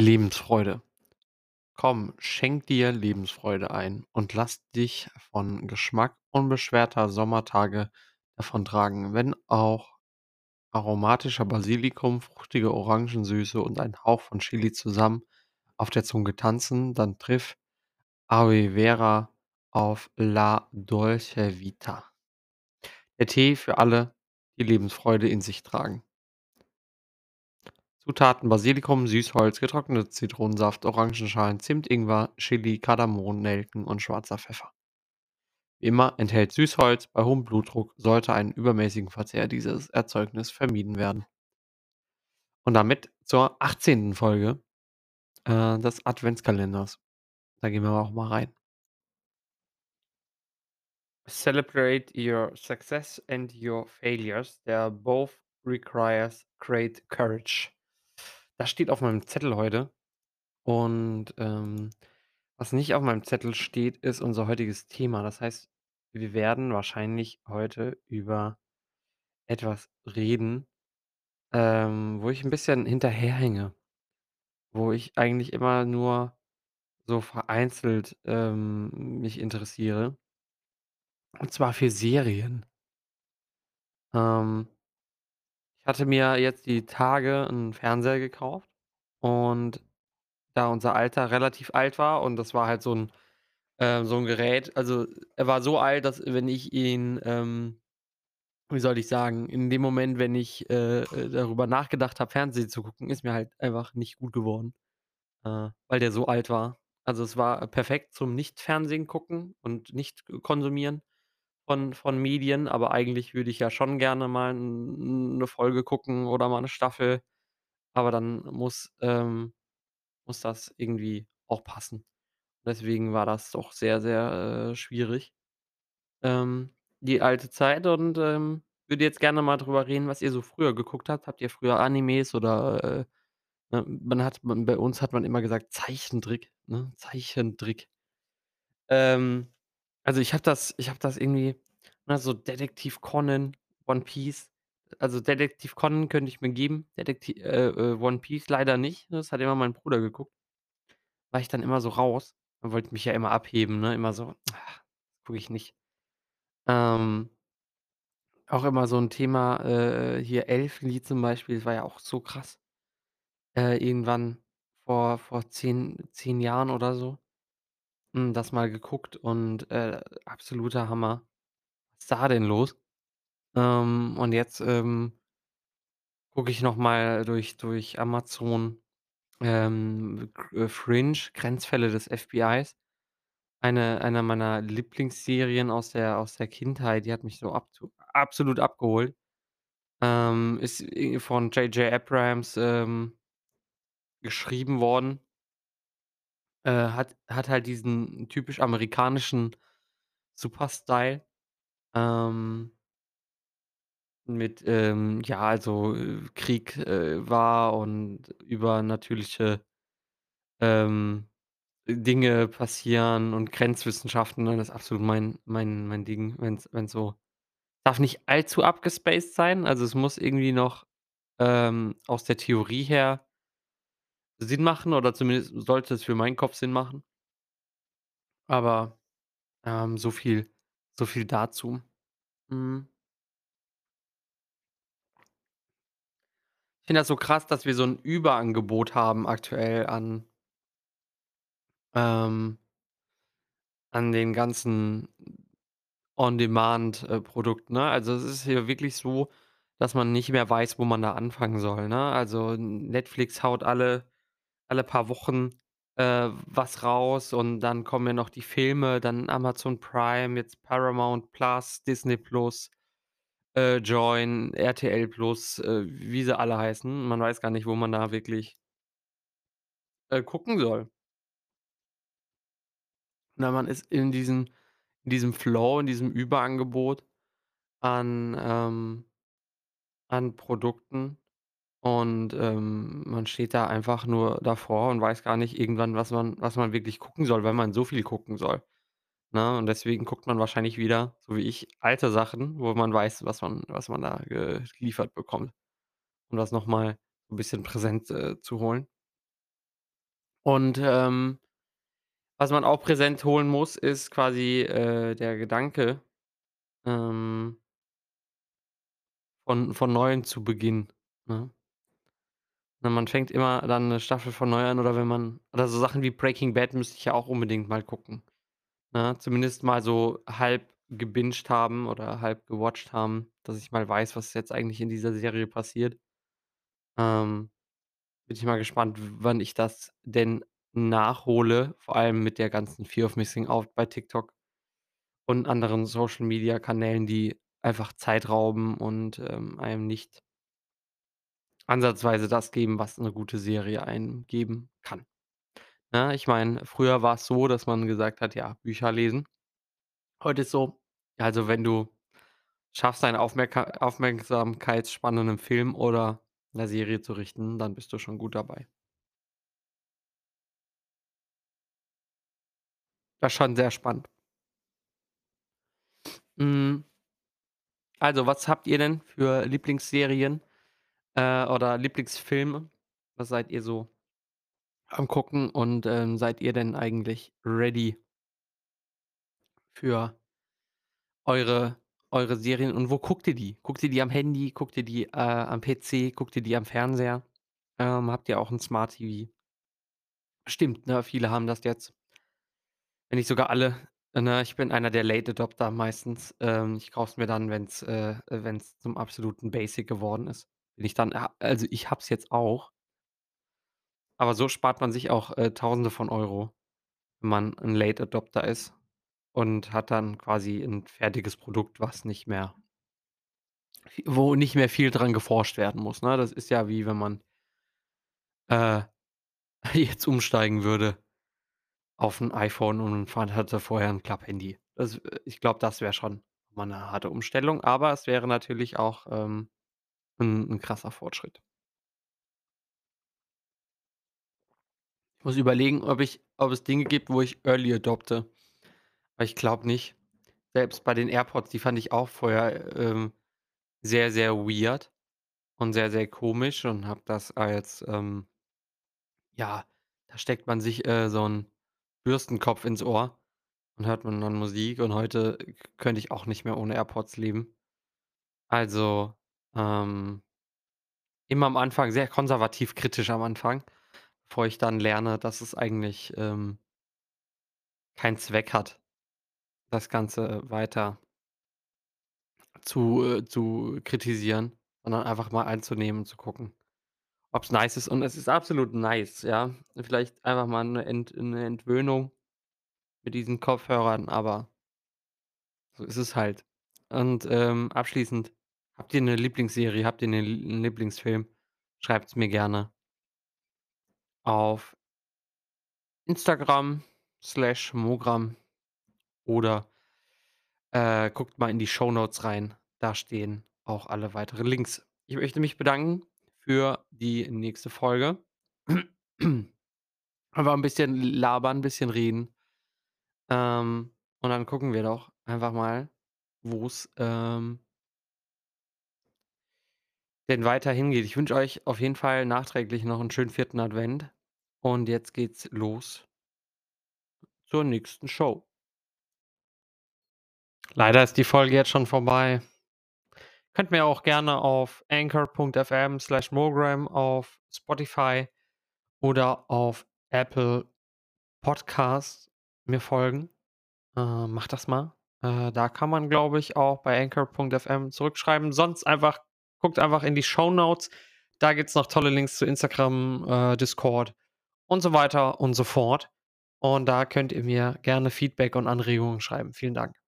Lebensfreude. Komm, schenk dir Lebensfreude ein und lass dich von Geschmack unbeschwerter Sommertage davontragen, wenn auch aromatischer Basilikum, fruchtige Orangensüße und ein Hauch von Chili zusammen auf der Zunge tanzen, dann triff Aloe Vera auf La Dolce Vita. Der Tee für alle, die Lebensfreude in sich tragen. Zutaten: Basilikum, Süßholz, getrockneter Zitronensaft, Orangenschalen, Zimt, Ingwer, Chili, Kardamom, Nelken und schwarzer Pfeffer. Wie immer enthält Süßholz bei hohem Blutdruck sollte einen übermäßigen Verzehr dieses Erzeugnis vermieden werden. Und damit zur 18. Folge, äh, des Adventskalenders. Da gehen wir auch mal rein. Celebrate your success and your failures. They both requires great courage. Das steht auf meinem Zettel heute. Und, ähm, was nicht auf meinem Zettel steht, ist unser heutiges Thema. Das heißt, wir werden wahrscheinlich heute über etwas reden, ähm, wo ich 'n bisschen hinterherhänge, wo ich eigentlich immer nur so vereinzelt, ähm, mich interessiere. Und zwar für Serien. Ähm hatte mir jetzt die Tage 'n Fernseher gekauft und da unser Alter relativ alt war und das war halt so 'n äh, so 'n Gerät also, er war so alt, dass wenn ich ihn, ähm wie soll ich sagen, in dem Moment, wenn ich, äh, äh, darüber nachgedacht habe, Fernsehen zu gucken, ist mir halt einfach nicht gut geworden, äh, weil der so alt war. Also, es war perfekt zum Nicht-Fernsehen gucken und nicht konsumieren von von Medien, aber eigentlich würde ich ja schon gerne mal 'n 'ne Folge gucken oder mal 'ne Staffel, aber dann muss ähm, muss das irgendwie auch passen. Deswegen war das doch sehr, sehr, äh, schwierig, ähm, die alte Zeit und, ähm, würde jetzt gerne mal drüber reden, was ihr so früher geguckt habt. Habt ihr früher Animes oder, äh, ne, man hat man bei uns hat man immer gesagt Zeichentrick, ne? Zeichentrick. Ähm, also, ich habe das ich habe das irgendwie ne, so Detektiv Conan, One Piece. Also, Detektiv Conan könnte ich mir geben, Detekti äh, äh, One Piece leider nicht. Das hat immer mein Bruder geguckt. War ich dann immer so raus und wollte mich ja immer abheben, ne? Immer so: „Gucke ich nicht.“ Ähm auch immer so 'n Thema, äh, hier Elfenlied zum Beispiel, das war ja auch so krass. Äh, irgendwann vor vor 10 10 Jahren oder so, hm, das mal geguckt und, äh, absoluter Hammer. Was ist da denn los? Ähm, und jetzt, ähm gucke ich noch mal durch durch Amazon, ähm, äh, Fringe, Grenzfälle des FBIs. Eine einer meiner Lieblingsserien aus der aus der Kindheit, die hat mich so abzu absolut abgeholt. Ähm, ist, äh, von J. J. Abrams, ähm geschrieben worden. Äh, hat hat halt diesen typisch amerikanischen Super-Style, ähm mit, ähm, ja, also, äh, Krieg, äh, war und übernatürliche, ähm, Dinge passieren und Grenzwissenschaften, ne? Das ist absolut mein mein mein Ding, wenn's wenn's so darf nicht allzu abgespaced sein. Also, es muss irgendwie noch, ähm, aus der Theorie her Sinn machen oder zumindest sollte es für meinen Kopf Sinn machen. Aber, ähm, so viel so viel dazu. Mhm. Ich finde das so krass, dass wir so 'n Überangebot haben aktuell an ähm an den ganzen On-Demand, äh, ne? Also, es ist hier wirklich so, dass man nicht mehr weiß, wo man da anfangen soll, ne? Also, Netflix haut alle alle paar Wochen, äh, was raus und dann kommen ja noch die Filme, dann Amazon Prime, jetzt Paramount Plus, Disney Plus, äh, Joyn, RTL Plus, äh, wie sie alle heißen. Man weiß gar nicht, wo man da wirklich äh, gucken soll. Na, man ist in diesem in diesem Flow, in diesem Überangebot an, ähm an Produkten und, ähm, man steht da einfach nur davor und weiß gar nicht irgendwann, was man was man wirklich gucken soll, weil man so viel gucken soll, ne? Und deswegen guckt man wahrscheinlich wieder, so wie ich, alte Sachen, wo man weiß, was man was man da geliefert bekommt, um das noch mal 'n bisschen präsent, äh, zu holen. Und, ähm, was man auch präsent holen muss, ist quasi, äh, der Gedanke, ähm von von Neuem zu beginnen, ne? Man fängt immer dann 'ne Staffel von neu an oder wenn man oder so Sachen wie Breaking Bad müsste ich ja auch unbedingt mal gucken, ne? Zumindest mal so halb gebinged haben oder halb gewatcht haben, dass ich mal weiß, was jetzt eigentlich in dieser Serie passiert. Ähm, bin ich mal gespannt, wann ich das denn nachhole, vor allem mit der ganzen Fear of Missing Out bei TikTok und anderen Social-Media-Kanälen, die einfach Zeit rauben und, ähm, einem nicht ansatzweise das geben, was 'ne gute Serie einem geben kann. Ne, ich meine, früher war's so, dass man gesagt hat: „Ja, Bücher lesen.“ Heute ist so, also, wenn du schaffst, deine Aufmerka Aufmerksamkeitsspanne 'nem Film oder 'ner Serie zu richten, dann bist du schon gut dabei. Das ist schon sehr spannend. Hm. Also, was habt ihr denn für Lieblingsserien, äh, oder Lieblingsfilme? Was seid ihr so am Gucken und, ähm, seid ihr denn eigentlich ready für eure eure Serien und wo guckt ihr die? Guckt ihr die am Handy? Guckt ihr die, äh, am PC? Guckt ihr die am Fernseher? Ähm, habt ihr auch 'n Smart TV? Stimmt, ne, viele haben das jetzt. Wenn nicht sogar alle, ne? Ich bin einer der Late Adopter meistens. Ähm, ich kaufe es mir dann, wenn's äh, wenn's zum absoluten Basic geworden ist. Wenn ich dann a also, ich habe es jetzt auch. Aber so spart man sich auch, äh, Tausende von Euro, wenn man 'n Late Adopter ist und hat dann quasi 'n fertiges Produkt, was nicht mehr wo nicht mehr viel dran geforscht werden muss, ne? Das ist ja wie wenn man äh, jetzt umsteigen würde auf 'n iPhone und man hatte vorher 'n Klapphandy. Äh, ich glaube, das wäre schon mal 'ne harte Umstellung, aber es wäre natürlich auch, ähm, 'n 'n krasser Fortschritt. Ich muss überlegen, ob ich ob es Dinge gibt, wo ich Early adopte. Aber ich glaube nicht. Selbst bei den AirPods, die fand ich auch vorher, ähm, sehr, sehr weird und sehr, sehr komisch und habe das als, ähm ja, da steckt man sich, äh, so 'n Bürstenkopf ins Ohr und hört man dann Musik und heute könnte ich auch nicht mehr ohne AirPods leben. Also, ähm immer am Anfang sehr konservativ kritisch am Anfang, bevor ich dann lerne, dass es eigentlich, ähm keinen Zweck hat, das Ganze weiter zu äh, zu kritisieren, sondern einfach mal einzunehmen und zu gucken, ob's nice ist. Und es ist absolut nice, ja. Vielleicht einfach mal 'ne Ent 'ne Entwöhnung mit diesen Kopfhörern, aber so ist es halt. Und, ähm, abschließend, habt ihr 'ne Lieblingsserie? Habt ihr 'ne 'n Lieblingsfilm? Schreibt's mir gerne auf Instagram/mogram oder, äh, guckt mal in die Shownotes rein. Da stehen auch alle weiteren Links. Ich möchte mich bedanken für die nächste Folge. Einfach 'n bisschen labern, bisschen reden. Ähm, und dann gucken wir doch einfach mal, wo's, ähm denn weiter hingeht. Ich wünsche euch auf jeden Fall nachträglich noch 'n schönen 4. Advent und jetzt geht's los zur nächsten Show. Leider ist die Folge jetzt schon vorbei. Könnt mir auch gerne auf Anchor.fm/mogram auf Spotify oder auf Apple Podcasts mir folgen. Äh, macht das mal. Äh, da kann man, glaube ich, auch bei Anchor.fm zurückschreiben. Sonst einfach guckt einfach in die Shownotes. Da gibt's noch tolle Links zu Instagram, äh, Discord und so weiter und so fort. Und da könnt ihr mir gerne Feedback und Anregungen schreiben. Vielen Dank.